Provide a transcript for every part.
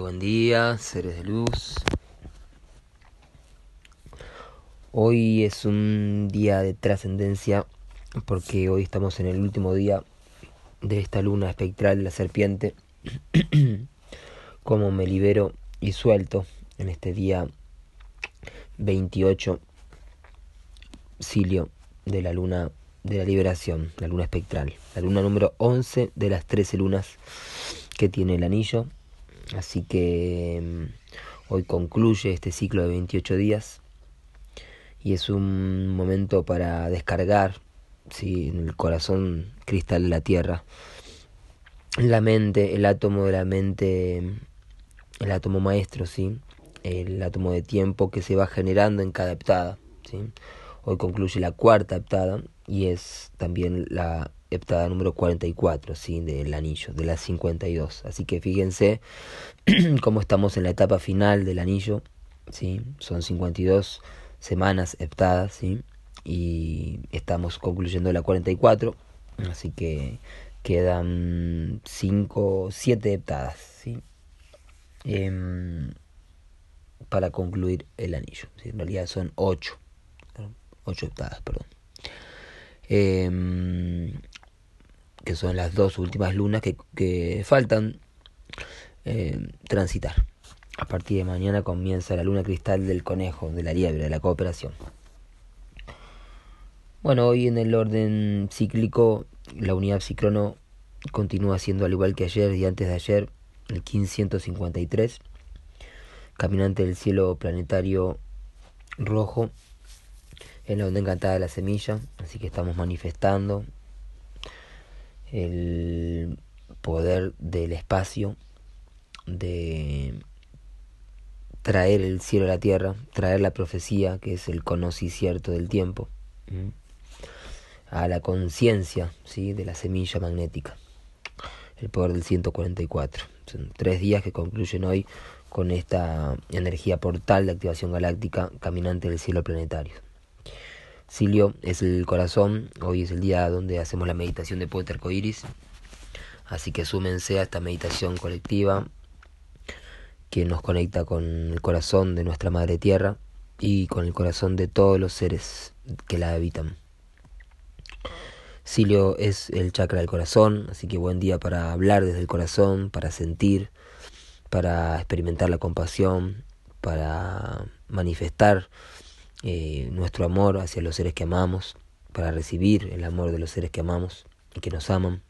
Buen día, seres de luz. Hoy es un día de trascendencia porque hoy estamos en el último día de esta luna espectral de la serpiente. Como me libero y suelto en este día 28 Silio de la luna de la liberación, la luna espectral, la luna número 11 de las 13 lunas que tiene el anillo Así que mm, hoy concluye este ciclo de 28 días y es un momento para descargar ¿sí? en el corazón cristal de la Tierra, la mente, el átomo de la mente, el átomo maestro, ¿sí? el átomo de tiempo que se va generando en cada heptada. ¿sí? Hoy concluye la cuarta heptada y es también la heptada número 44, ¿sí? Del anillo, de las 52. Así que fíjense cómo estamos en la etapa final del anillo, ¿sí? Son 52 semanas heptadas, ¿sí? Y estamos concluyendo la 44, así que quedan 5, 7 heptadas, ¿sí? Em, para concluir el anillo. ¿sí? En realidad son 8, 8 heptadas, perdón. Eh, que son las dos últimas lunas que, que faltan eh, transitar. A partir de mañana comienza la luna cristal del conejo, de la liebre, de la cooperación. Bueno, hoy en el orden cíclico, la unidad psicrono continúa siendo al igual que ayer y antes de ayer, el 1553, caminante del cielo planetario rojo, en la onda encantada de la semilla, así que estamos manifestando el poder del espacio, de traer el cielo a la tierra, traer la profecía, que es el cierto del tiempo, a la conciencia ¿sí? de la semilla magnética, el poder del 144. Son tres días que concluyen hoy con esta energía portal de activación galáctica caminante del cielo planetario. Silio es el corazón, hoy es el día donde hacemos la meditación de Puente Arcoiris, así que súmense a esta meditación colectiva que nos conecta con el corazón de nuestra Madre Tierra y con el corazón de todos los seres que la habitan. Silio es el chakra del corazón, así que buen día para hablar desde el corazón, para sentir, para experimentar la compasión, para manifestar eh, nuestro amor hacia los seres que amamos, para recibir el amor de los seres que amamos y que nos aman,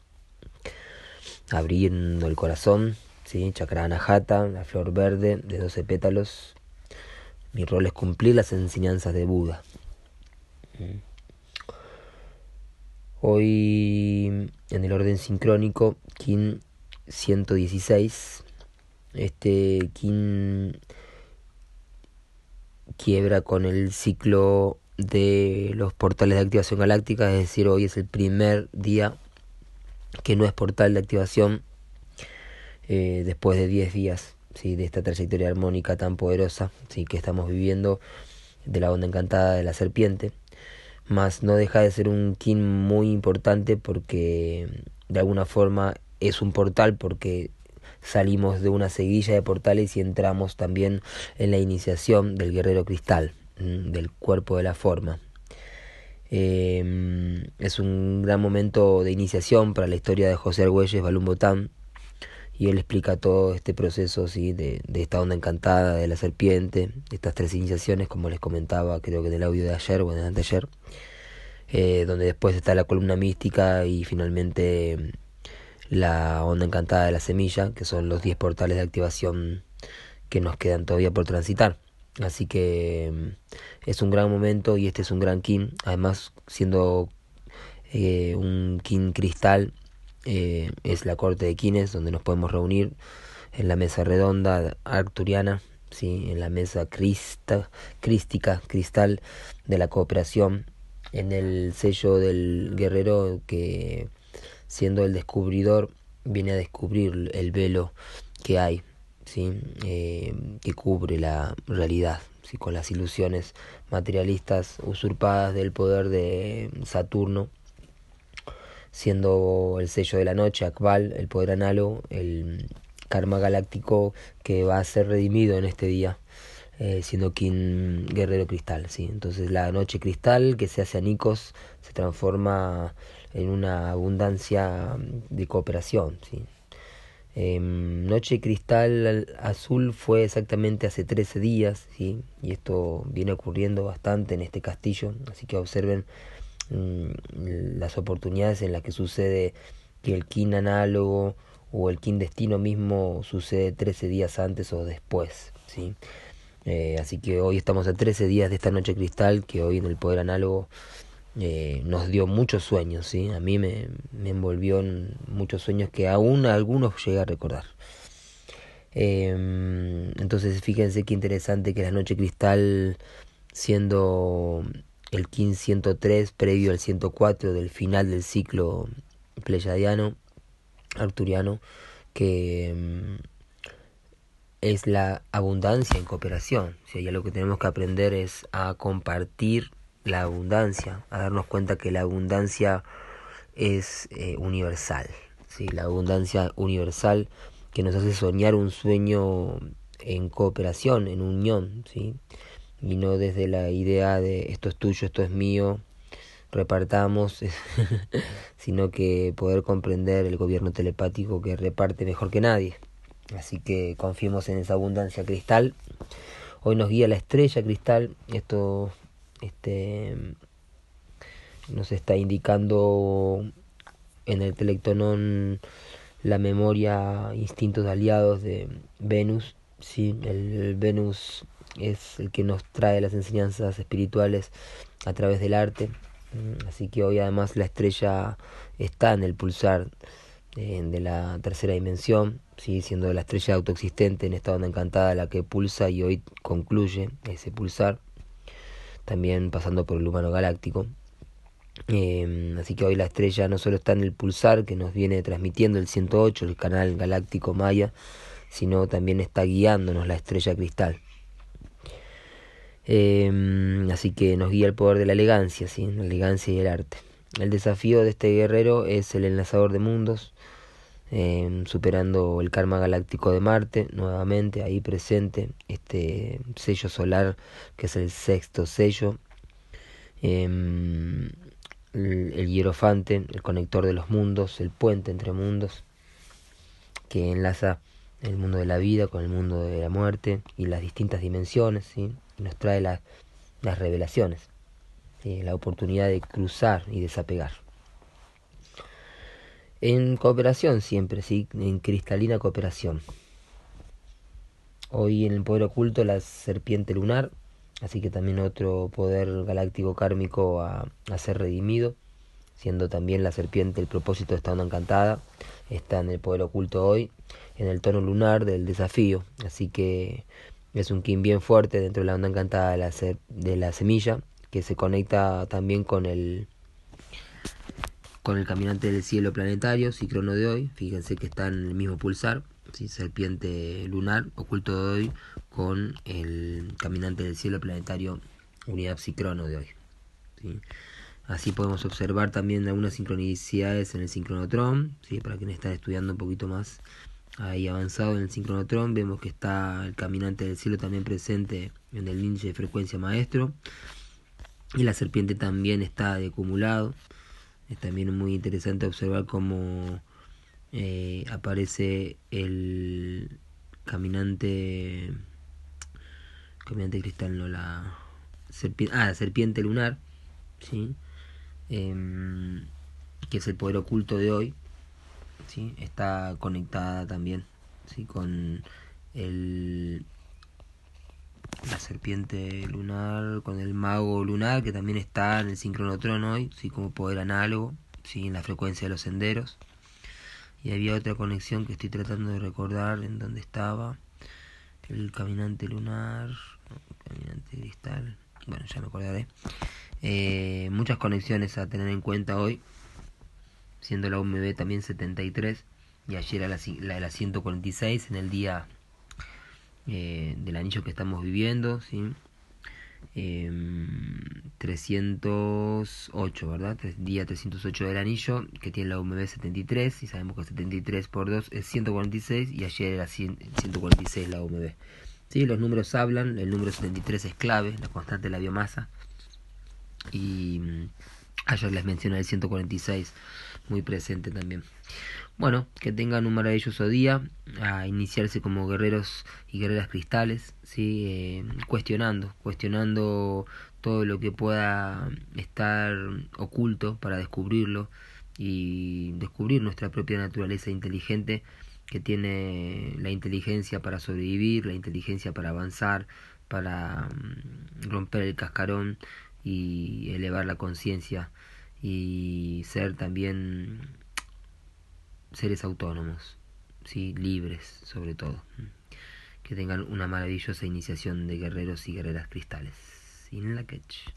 abriendo el corazón, ¿sí? chakra anahata, la flor verde de 12 pétalos. Mi rol es cumplir las enseñanzas de Buda. Hoy en el orden sincrónico, Kin 116. Este Kin quiebra con el ciclo de los portales de activación galáctica, es decir, hoy es el primer día que no es portal de activación eh, después de 10 días ¿sí? de esta trayectoria armónica tan poderosa ¿sí? que estamos viviendo de la onda encantada de la serpiente. Más no deja de ser un kin muy importante porque de alguna forma es un portal porque salimos de una seguilla de portales y entramos también en la iniciación del guerrero cristal, mm, del cuerpo de la forma. Em, es un gran momento de iniciación para la historia de José Argüelles Balún Botán y él explica todo este proceso ¿sí? de, de, esta onda encantada de la serpiente, estas tres iniciaciones, como les comentaba, creo que en el audio de ayer o en el anteayer, eh, donde después está la columna mística y finalmente la onda encantada de la semilla, que son los 10 portales de activación que nos quedan todavía por transitar. Así que mm, es un gran momento y este es un gran kin, además siendo eh, un kin cristal, eh, es la corte de kines donde nos podemos reunir en la mesa redonda arcturiana, ¿sí? en la mesa crista, crística, cristal de la cooperación, en el sello del guerrero que siendo el descubridor, viene a descubrir el velo que hay, ¿sí? Eh, que cubre la realidad, ¿sí? con las ilusiones materialistas usurpadas del poder de Saturno, siendo el sello de la noche, Akbal, el poder análogo, el karma galáctico que va a ser redimido en este día. Eh, siendo King Guerrero Cristal, ¿sí? Entonces la noche cristal que se hace a Nicos se transforma en una abundancia de cooperación, ¿sí? Em, noche Cristal Azul fue exactamente hace 13 días, ¿sí? y esto viene ocurriendo bastante en este castillo, así que observen mm, las oportunidades en las que sucede que el kin análogo o el kin destino mismo sucede 13 días antes o después. ¿sí? Eh, así que hoy estamos a 13 días de esta noche cristal que hoy en el poder análogo eh, nos dio muchos sueños, ¿sí? A mí me, me, envolvió en muchos sueños que aún algunos llegué a recordar. Em, entonces fíjense qué interesante que la noche cristal siendo el 1503 previo al 104 del final del ciclo pleyadiano, arturiano, que em, es la abundancia en cooperación. O ya lo que tenemos que aprender es a compartir la abundancia, a darnos cuenta que la abundancia es eh, universal, ¿sí? la abundancia universal que nos hace soñar un sueño en cooperación, en unión, ¿sí? y no desde la idea de esto es tuyo, esto es mío, repartamos, sino que poder comprender el gobierno telepático que reparte mejor que nadie. Así que confiemos en esa abundancia cristal. Hoy nos guía la estrella cristal. Esto este, nos está indicando en el telectonón la memoria, instintos aliados de Venus. ¿sí? El, Venus es el que nos trae las enseñanzas espirituales a través del arte. Así que hoy además la estrella está en el pulsar eh, de la tercera dimensión, ¿sí? siendo la estrella autoexistente en esta onda encantada la que pulsa y hoy concluye ese pulsar también pasando por el humano galáctico. Em, así que hoy la estrella no solo está en el pulsar que nos viene transmitiendo el 108, el canal galáctico Maya, sino también está guiándonos la estrella cristal. Em, así que nos guía el poder de la elegancia, ¿sí? la elegancia y el arte. El desafío de este guerrero es el enlazador de mundos, Em, superando el karma galáctico de Marte, nuevamente ahí presente, este sello solar que es el sexto sello, em, el, hierofante, el conector de los mundos, el puente entre mundos, que enlaza el mundo de la vida con el mundo de la muerte y las distintas dimensiones, y nos trae las revelaciones, la oportunidad de cruzar y desapegar en cooperación siempre, ¿sí? en cristalina cooperación. Hoy en el poder oculto la serpiente lunar, así que también otro poder galáctico kármico a, ser redimido, siendo también la serpiente el propósito de esta onda encantada, está en el poder oculto hoy, en el tono lunar del desafío, así que es un kin bien fuerte dentro de la onda encantada de la semilla, que se conecta también con el con el caminante del cielo planetario, Cicrono de hoy, fíjense que está en el mismo pulsar, ¿sí? serpiente lunar, oculto de hoy, con el caminante del cielo planetario, unidad Cicrono de hoy. Así podemos observar también algunas sincronicidades en el sincronotrón, ¿sí? para quienes están estudiando un poquito más ahí avanzado en el sincronotrón, vemos que está el caminante del cielo también presente en el índice de frecuencia maestro, y la serpiente también está de acumulado. Es también muy interesante observar cómo eh, aparece el caminante caminante cristal no la serpiente ah serpiente lunar sí em, que es el poder oculto de hoy sí está conectada también sí con el la serpiente lunar con el mago lunar que también está en el sincronotrón hoy, sí, como poder análogo, sí, en la frecuencia de los senderos. Y había otra conexión que estoy tratando de recordar en donde estaba el caminante lunar, caminante cristal, bueno, ya me acordaré. Eh, muchas conexiones a tener en cuenta hoy, siendo la UMB también 73 y ayer a la, la, la 146 en el día eh, del anillo que estamos viviendo, ¿sí? 308, em, ¿verdad? Día 308 del anillo, que tiene la UMB 73, y sabemos que 73 por 2 es 146, y ayer era 146 la UMB. Los números hablan, el número 73 es clave, la constante de la biomasa, y ayer les mencioné el 146, muy presente también. Bueno, que tengan un maravilloso día, a iniciarse como guerreros y guerreras cristales, ¿sí? Eh, cuestionando, cuestionando todo lo que pueda estar oculto para descubrirlo y descubrir nuestra propia naturaleza inteligente que tiene la inteligencia para sobrevivir, la inteligencia para avanzar, para mm, romper el cascarón y elevar la conciencia y ser también seres autónomos, ¿sí? libres sobre todo. Que tengan una maravillosa iniciación de guerreros y guerreras cristales. Sin la catch.